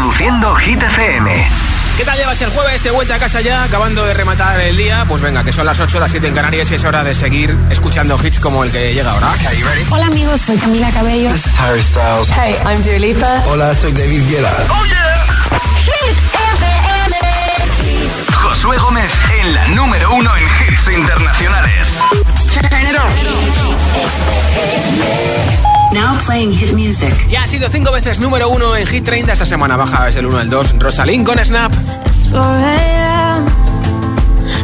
Reproduciendo Hit FM. ¿Qué tal llevas el jueves? De vuelta a casa ya, acabando de rematar el día. Pues venga, que son las 8, las 7 en Canarias y es hora de seguir escuchando hits como el que llega ahora. Hola amigos, soy Camila Cabello. Hey, I'm Dua Hola, soy David Guetta. Oh yeah. Hit FM. Josué Gómez en la número uno en hits internacionales. Now playing hit music. Ya ha sido cinco veces número uno en Hit 30. Esta semana baja desde el 1 al 2. Rosalind con Snap. It's 4 a.m.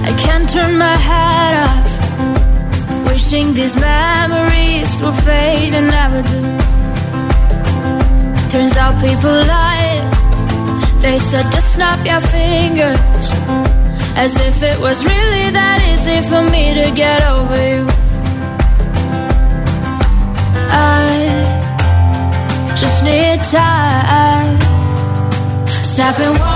I can't turn my head off. Wishing these memories will fade and never do. Turns out people lie. They said just snap your fingers. As if it was really that easy for me to get over you. I just need time. Stop and walk.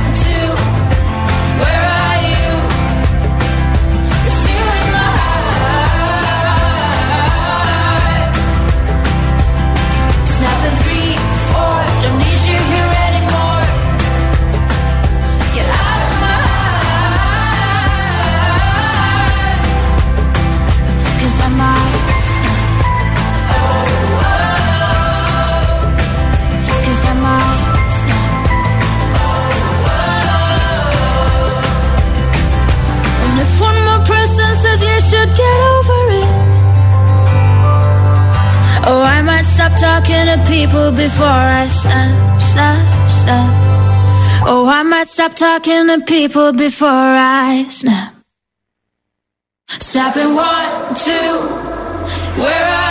Stop talking to people before I snap. Stop in one, two, where are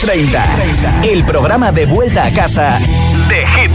30 30, el programa de vuelta a casa de Hit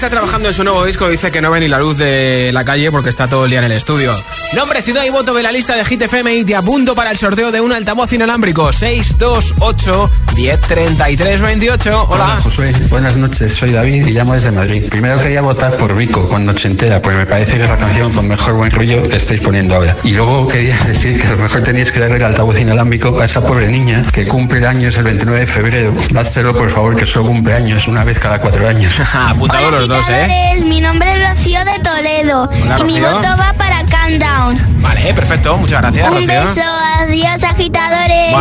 está trabajando en su nuevo disco dice que no ve ni la luz de la calle porque está todo el día en el estudio. Nombre, ciudad y voto de la lista de Hit FM y te apunto para el sorteo de un altavoz inalámbrico 628 103328. Hola. Hola Josué, buenas noches, soy David y llamo desde Madrid. Primero quería votar por Vico cuando se entera, pues me parece que es la canción con mejor buen rollo que estáis poniendo ahora. Y luego quería decir que a lo mejor tenéis que darle el altavoz inalámbrico a esa pobre niña que cumple años el 29 de febrero. Dádselo por favor que solo cumple años una vez cada cuatro años. los ¿eh? Mi nombre es Rocío de Toledo. y mi voto va para Countdown. Vale, perfecto. Muchas gracias, Un beso. Adiós, agitadores.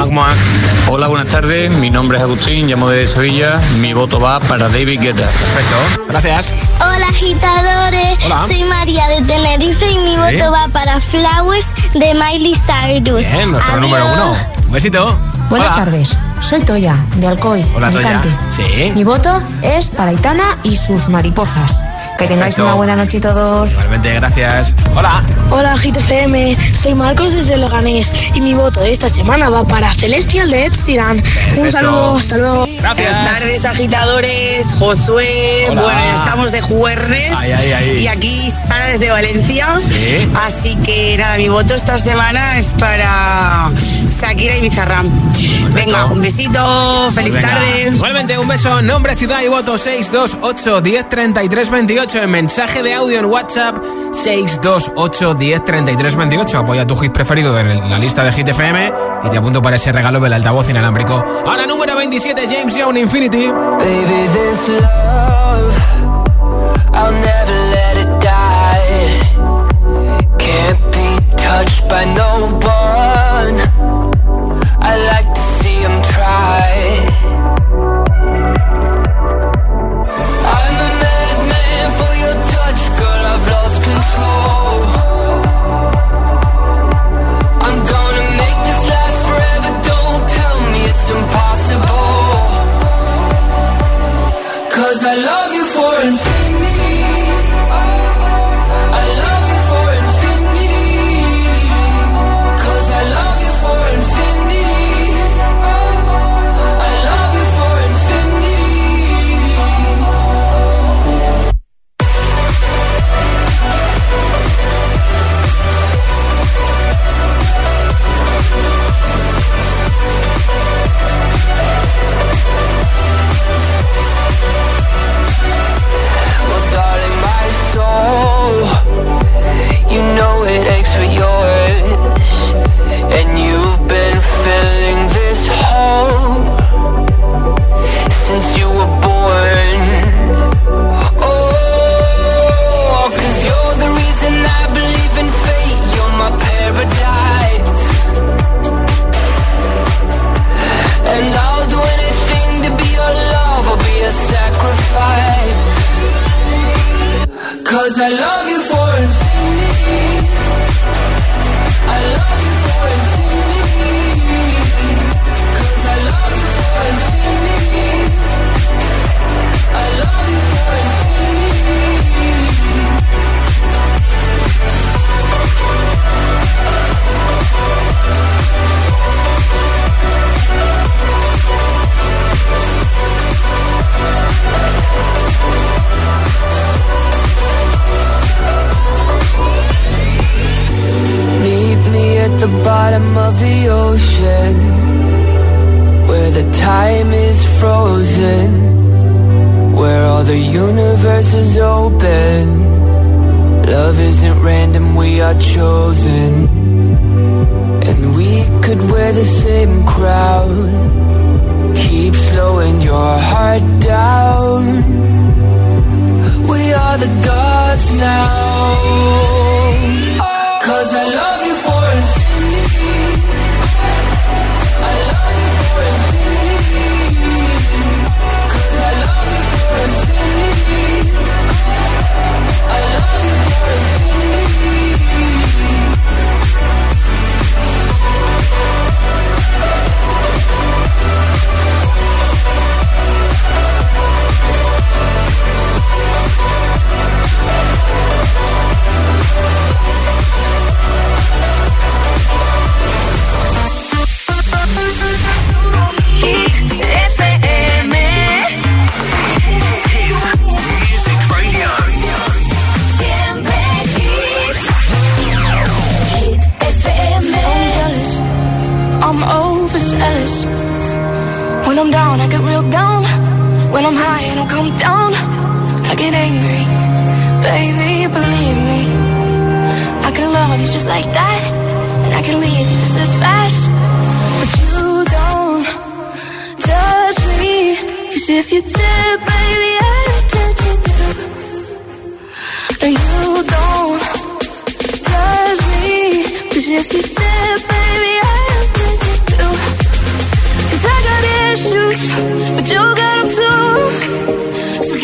Hola, buenas tardes. Mi nombre es Agustín, llamo de Sevilla. Mi voto va para David Guetta. Perfecto. Gracias. Hola, agitadores. Soy María de Tenerife y mi voto va para Flowers de Miley Cyrus. Bien, nuestro número uno. Un besito. Buenas tardes, soy Toya, de Alcoy, Hola, Mi voto es para Itana y sus mariposas. Que tengáis una buena noche todos. Igualmente, gracias. Hola. Hola, GTFM. Soy Marcos desde Loganés y mi voto de esta semana va para Celestial de Ed Un saludo, hasta luego. Gracias. Buenas tardes, agitadores. Josué. Bueno, estamos de jueves. Ay ay ay. Y aquí Sara desde Valencia. Sí. Así que nada, mi voto esta semana es para Shakira y Bizarram. Venga, un besito. Feliz pues tarde. Igualmente, un beso. Nombre, ciudad y voto 628 10 33 28 mensaje de audio en WhatsApp 628 28 Apoya tu hit preferido en la lista de Hit FM y te apunto para ese regalo del altavoz inalámbrico. A la número 27, James Young Infinity. Baby, this love, I'll never let it die. Can't be touched by no one. I like to see him em try. since you were born Oh, cause you're the reason I believe in fate You're my paradise And I'll do anything to be your love i be a sacrifice Cause I love When I'm high and I come down, I get angry. Baby, believe me. I can love you just like that, and I can leave you just as fast. But you don't judge me. Cause if you did, baby, I'd judge you too. And you don't judge me. Cause if you did, baby, I'd judge you too. Cause I got issues, but you got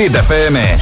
Hit FM.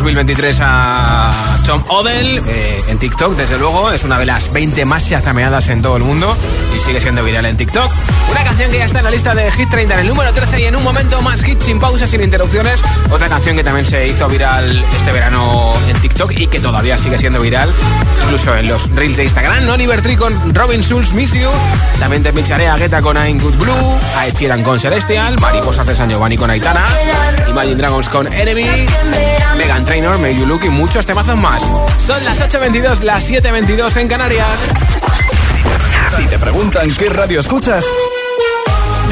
2023 a Tom Odell eh, en TikTok, desde luego. Es una de las 20 más chazameadas en todo el mundo y sigue siendo viral en TikTok. Una canción que ya está en la lista de Hit 30 en el número 13 y en un momento más hit sin pausas, sin interrupciones. Otra canción que también se hizo viral este verano en TikTok y que todavía sigue siendo viral, incluso en los reels de Instagram. Oliver Tree con Robin Schulz, Miss You. También te pincharé a con I'm Good Blue, a con Celestial, Mariposas de San Giovanni con Aitana, Imagine Dragons con Enemy, Megan Trainor, May You Look y muchos temazos más. Son las 8.22, las 7.22 en Canarias. Si te preguntan qué radio escuchas,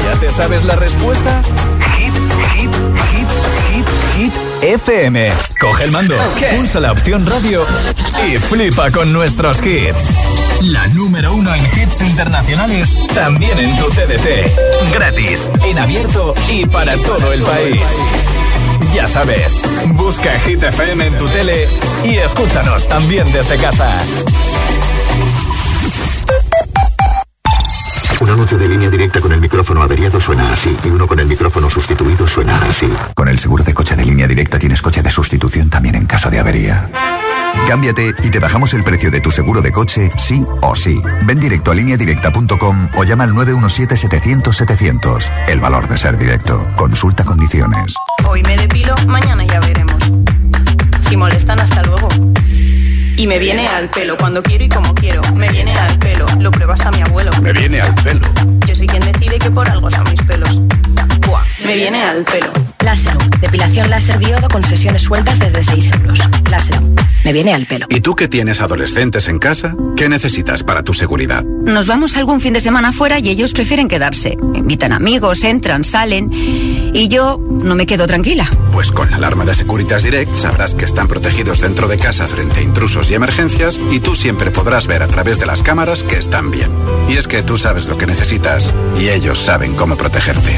¿ya te sabes la respuesta? Hit, hit, hit, hit, hit, FM. Coge el mando, pulsa la opción radio y flipa con nuestros hits. La número uno en hits internacionales, también en tu Gratis, en abierto y para todo el país. Ya sabes, Busca Hit FM en tu tele y escúchanos también desde casa. Un anuncio de línea directa con el micrófono averiado suena así y uno con el micrófono sustituido suena así. Con el seguro de coche de línea directa tienes coche de sustitución también en caso de avería. Cámbiate y te bajamos el precio de tu seguro de coche, sí o sí. Ven directo a lineadirecta.com o llama al 917-700-700. El valor de ser directo. Consulta condiciones. Hoy me depilo, mañana ya veremos. Si molestan, hasta luego. Y me viene al pelo cuando quiero y como quiero. Me viene al pelo, lo pruebas a mi abuelo. Me viene al pelo. Yo soy quien decide que por algo son mis pelos. me viene al pelo. Láser. Depilación láser diodo con sesiones sueltas desde 6 euros. Láser. Me viene al pelo. ¿Y tú que tienes adolescentes en casa? ¿Qué necesitas para tu seguridad? Nos vamos algún fin de semana fuera y ellos prefieren quedarse. Invitan amigos, entran, salen. Y yo no me quedo tranquila. Pues con la alarma de Securitas Direct sabrás que están protegidos dentro de casa frente a intrusos y emergencias y tú siempre podrás ver a través de las cámaras que están bien. Y es que tú sabes lo que necesitas y ellos saben cómo protegerte.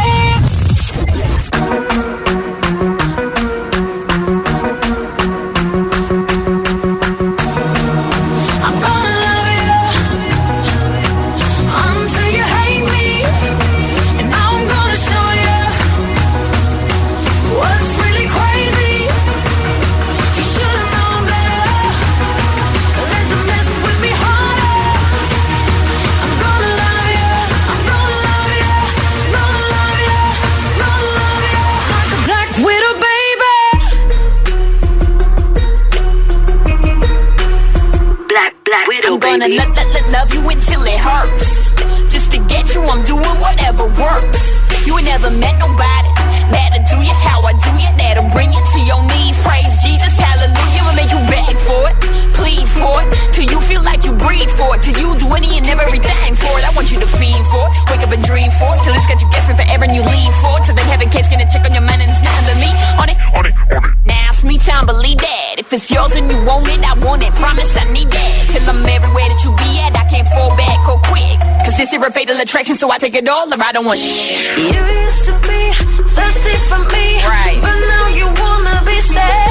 gonna lo- lo- lo- love you until it hurts. Just to get you, I'm doing whatever works. You ain't never met nobody. That'll do you how I do you. That'll bring you to your knees. Praise Jesus, hallelujah. I'll make you beg for it, plead for it, till you feel like you breathe for it, till you do any and everything for it. I want you to fiend for it, wake up and dream for it, till it's got you guessing forever and you lean for it, till they have a case, gonna check on your mind and it's not under me. On it, on it, on it. Now me time, believe that. If it's yours and you want it, I want it. Promise I need that. Till I'm everywhere that you be at, I can't fall back or quit. Cause this is a fatal attraction, so I take it all or I don't want shit. You used to be thirsty for me. Right. But now you wanna be sad.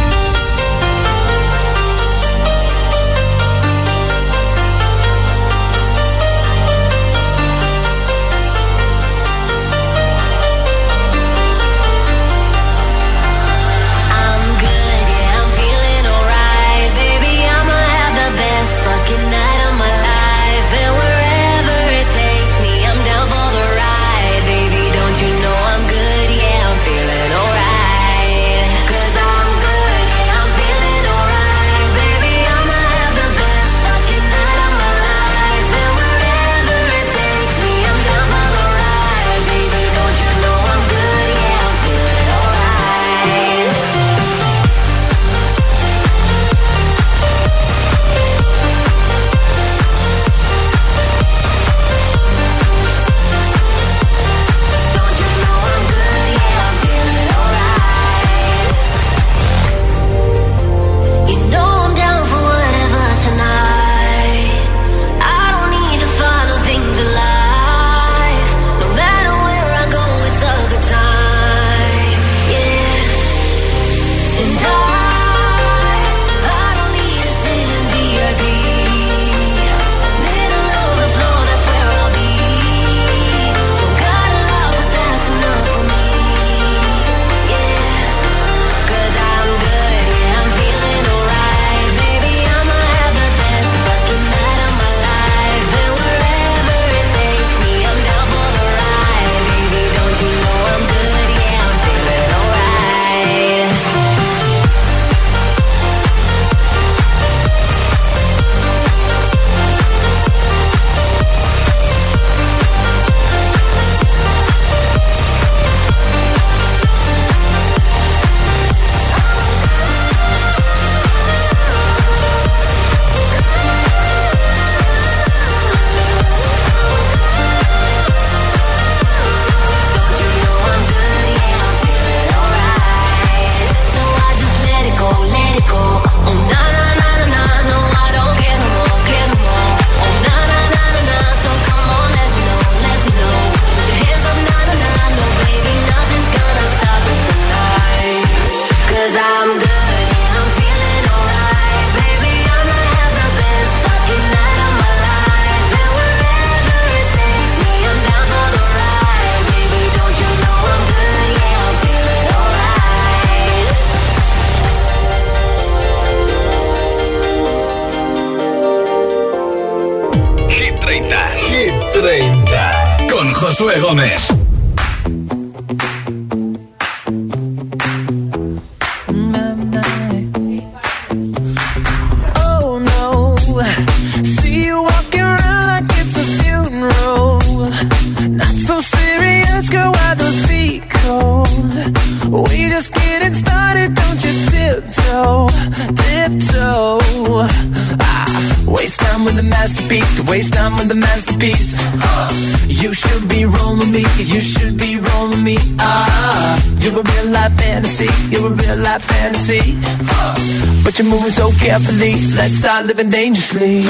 living dangerously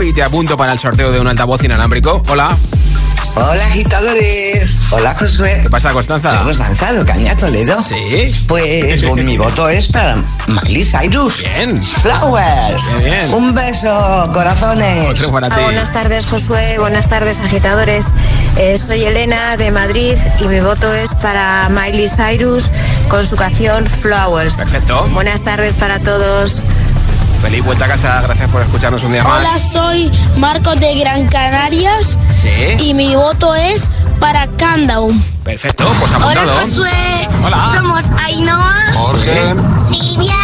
y te apunto para el sorteo de un altavoz inalámbrico. Hola. Hola agitadores. Hola Josué. ¿Qué pasa, Constanza? Hemos lanzado Caña Toledo. Sí. Pues, pues mi voto es para Miley Cyrus. Bien. Flowers. Bien, bien. Un beso, corazones. Otro para ah, buenas tardes, Josué. Buenas tardes, agitadores. Eh, soy Elena de Madrid y mi voto es para Miley Cyrus con su canción Flowers. Perfecto. Buenas tardes para todos. Feliz vuelta a casa, gracias por escucharnos un día más. Hola, soy Marcos de Gran Canarias. Y mi voto es para Candaum. Perfecto, pues apuntado. Hola, Josué. Hola. Somos Ainhoa. Jorge. Silvia.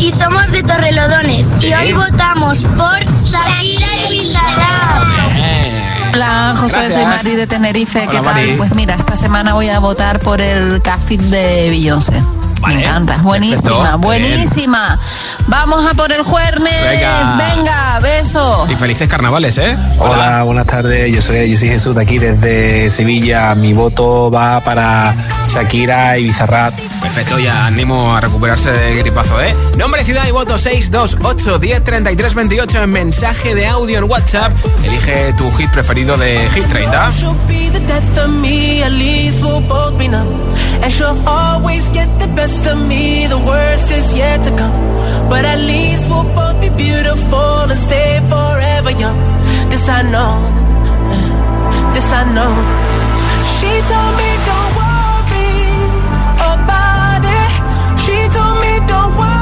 Y somos de Torrelodones. Y hoy votamos por Salida y Bizarra. Hola, José, soy Mari de Tenerife. ¿Qué tal? Pues mira, esta semana voy a votar por el CAFIT de Beyoncé. Me encanta, buenísima, buenísima. Vamos a por el jueves. Venga. beso. Y felices carnavales, ¿eh? Hola, buenas tardes. Yo soy, Jesús de aquí desde Sevilla. Mi voto va para Shakira y Bizarrat Perfecto, ya animo a recuperarse del gripazo, ¿eh? Nombre, ciudad y voto 628 10 en mensaje de audio en WhatsApp. Elige tu hit preferido de Hit 30. best of me, the worst is yet to come. But at least we'll both be beautiful and stay forever young. This I know, eh, this I know. She told me don't worry about it. She told me don't worry.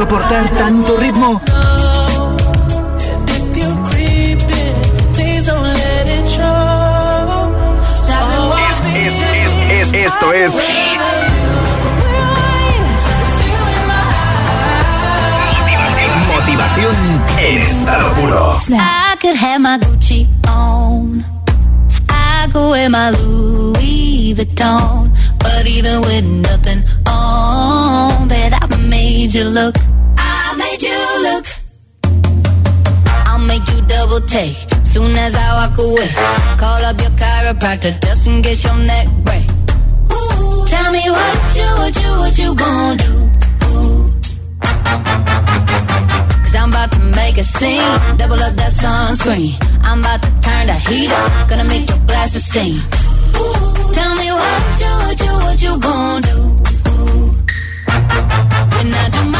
soportar tanto ritmo. Es, es, es, esto es Hit. Motivación en estado puro. I could have my Gucci on. I go in my Louis Vuitton. But even with nothing on, that I made you look. take. Soon as I walk away, call up your chiropractor just in case your neck break. Ooh, tell me what you, what you, what you going to do? Ooh. Cause I'm about to make a scene, double up that sunscreen. I'm about to turn the heat up, gonna make your glasses steam. Ooh, tell me what you, what you, what you going to do? Ooh. When I do my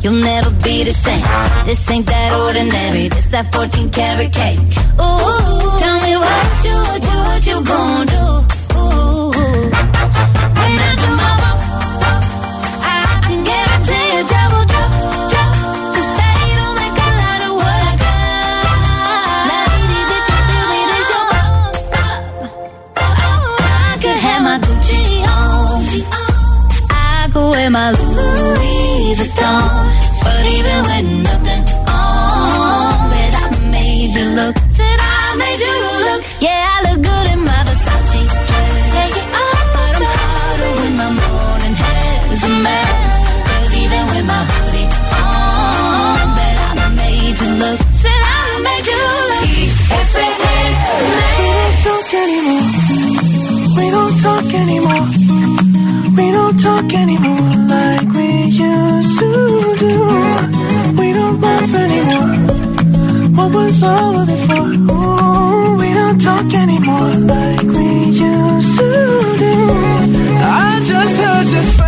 You'll never be the same. This ain't that ordinary. This that 14 karat cake. Ooh, tell me what you, what you, what you gonna do? Ooh, when I my walk, I can trouble, they don't make a lot of what I got. if you feel oh, I could have my Gucci on. I my been solo before. Ooh, we don't talk anymore like we used to do. I just heard you.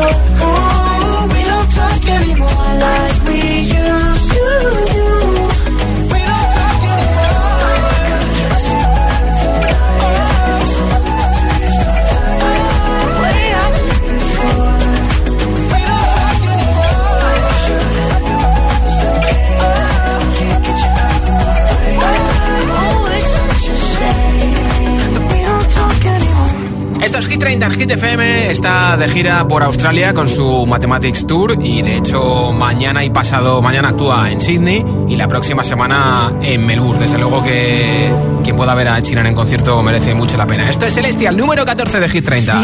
Oh, oh, we don't talk anymore like FM está de gira por Australia con su Mathematics Tour y de hecho mañana y pasado mañana actúa en Sydney y la próxima semana en Melbourne. Desde luego que quien pueda ver a Chiran en concierto merece mucho la pena. Esto es Celestial número 14 de Hit 30.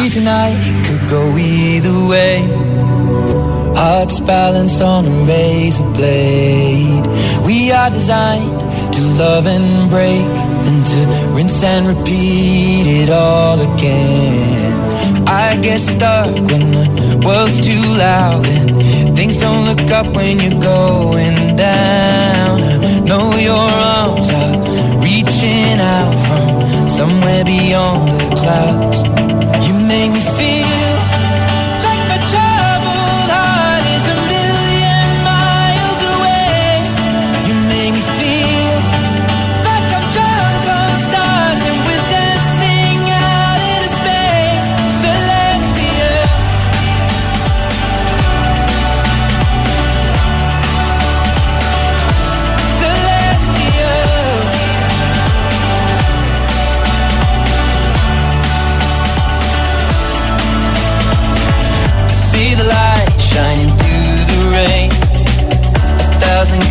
I get stuck when the world's too loud and things don't look up when you're going down. I know your arms are reaching out from somewhere beyond the clouds. You make me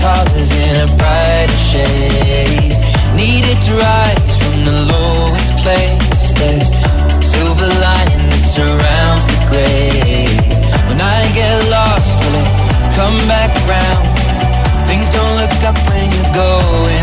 colors in a brighter shade Needed to rise from the lowest place There's silver lining that surrounds the gray When I get lost, will it come back round? Things don't look up when you're going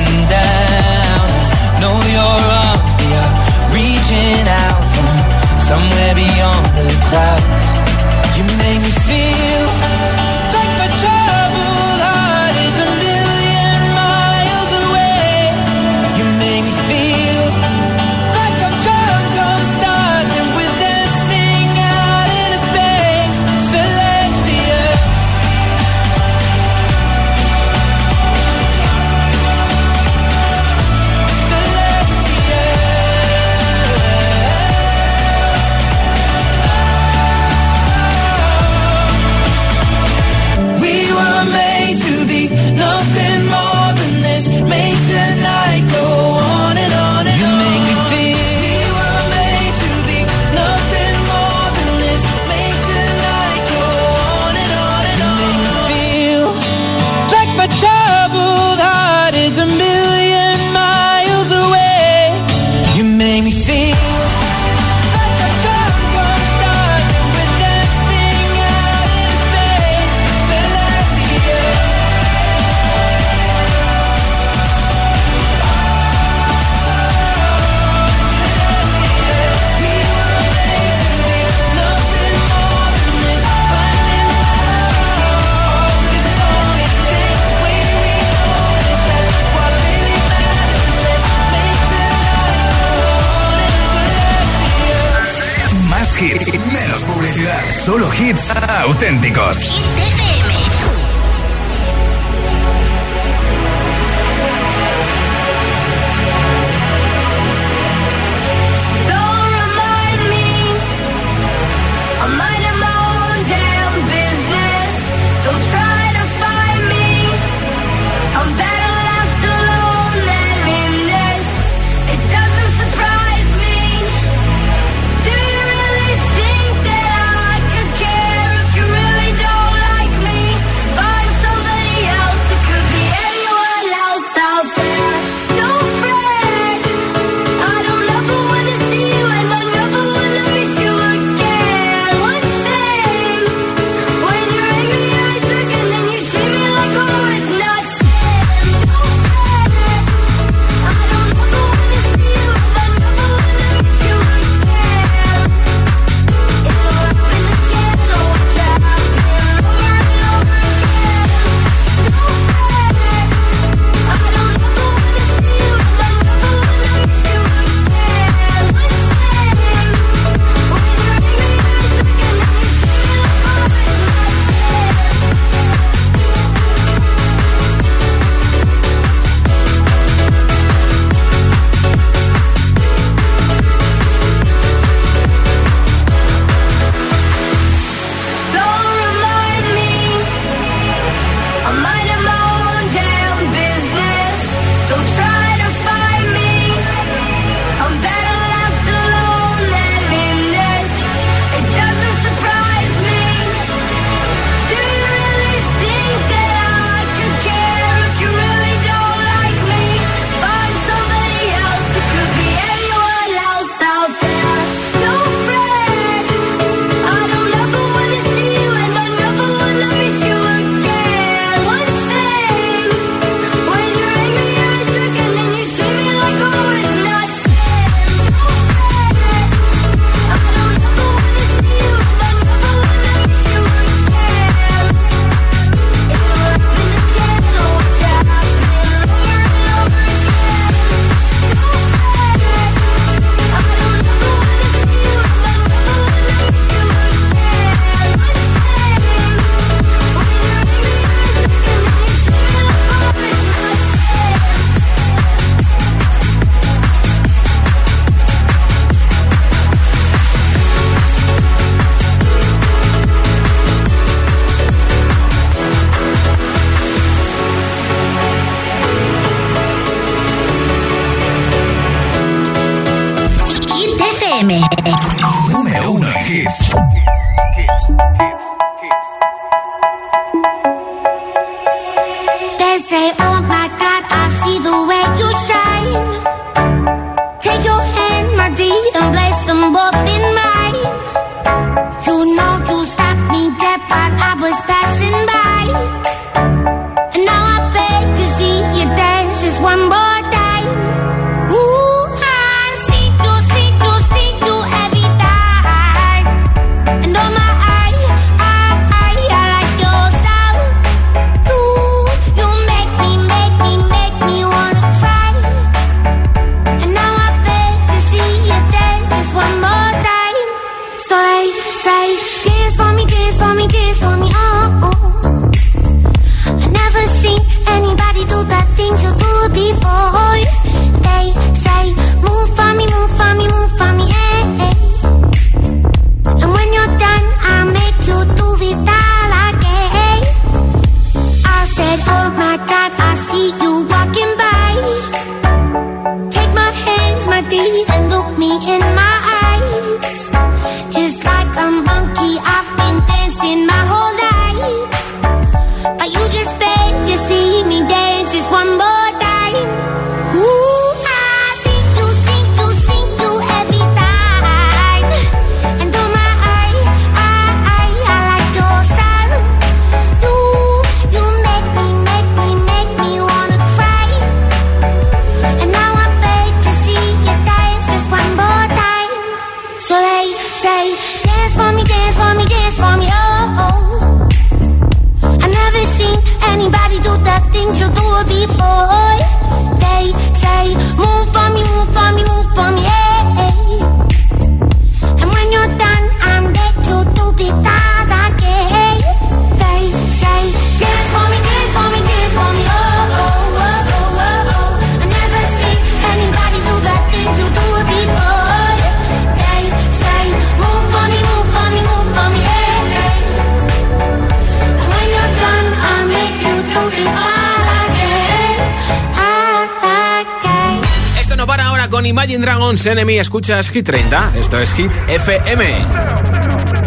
Enemy escuchas Hit 30. Esto es Hit FM. I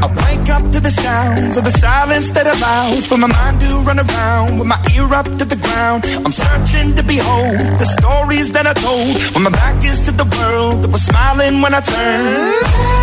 wake up to the sounds of the silence that allows for my mind to run around with my ear up to the ground. I'm searching to behold the stories that I told when my back is to the world that was smiling when I turned.